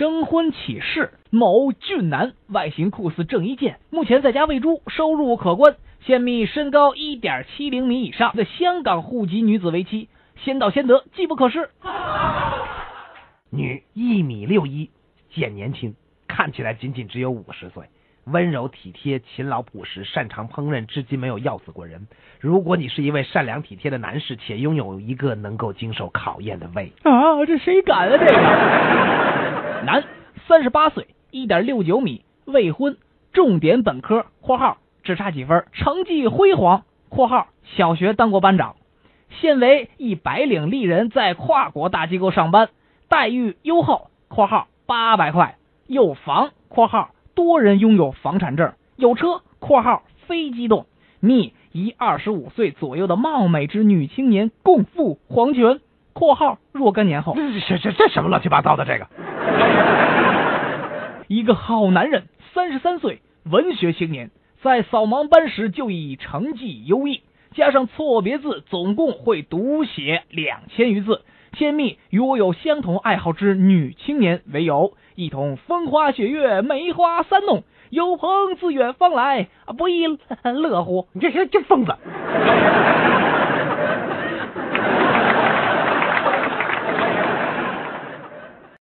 征婚启事：某俊男，外形酷似郑伊健，目前在家喂猪，收入可观。现觅身高一点七零米以上的香港户籍女子为妻，先到先得，机不可失。女，一米六一，显年轻，看起来仅仅只有五十岁，温柔体贴，勤劳朴实，擅长烹饪，至今没有要死过人。如果你是一位善良体贴的男士，且拥有一个能够经受考验的胃，啊，这谁敢啊？这个男，三十八岁，一点六九米，未婚，重点本科（括号只差几分，成绩辉煌）（括号小学当过班长），现为一白领丽人，在跨国大机构上班，待遇优厚（括号八百块），有房（括号多人拥有房产证），有车（括号非机动），觅一二十五岁左右的貌美之女青年共赴黄泉（括号若干年后）。这这这这什么乱七八糟的这个？一个好男人，三十三岁，文学青年，在扫盲班时就以成绩优异，加上错别字，总共会读写两千余字。先密与我有相同爱好之女青年为友，一同风花雪月，梅花三弄。有朋自远方来，不亦乐乎？你这些这疯子！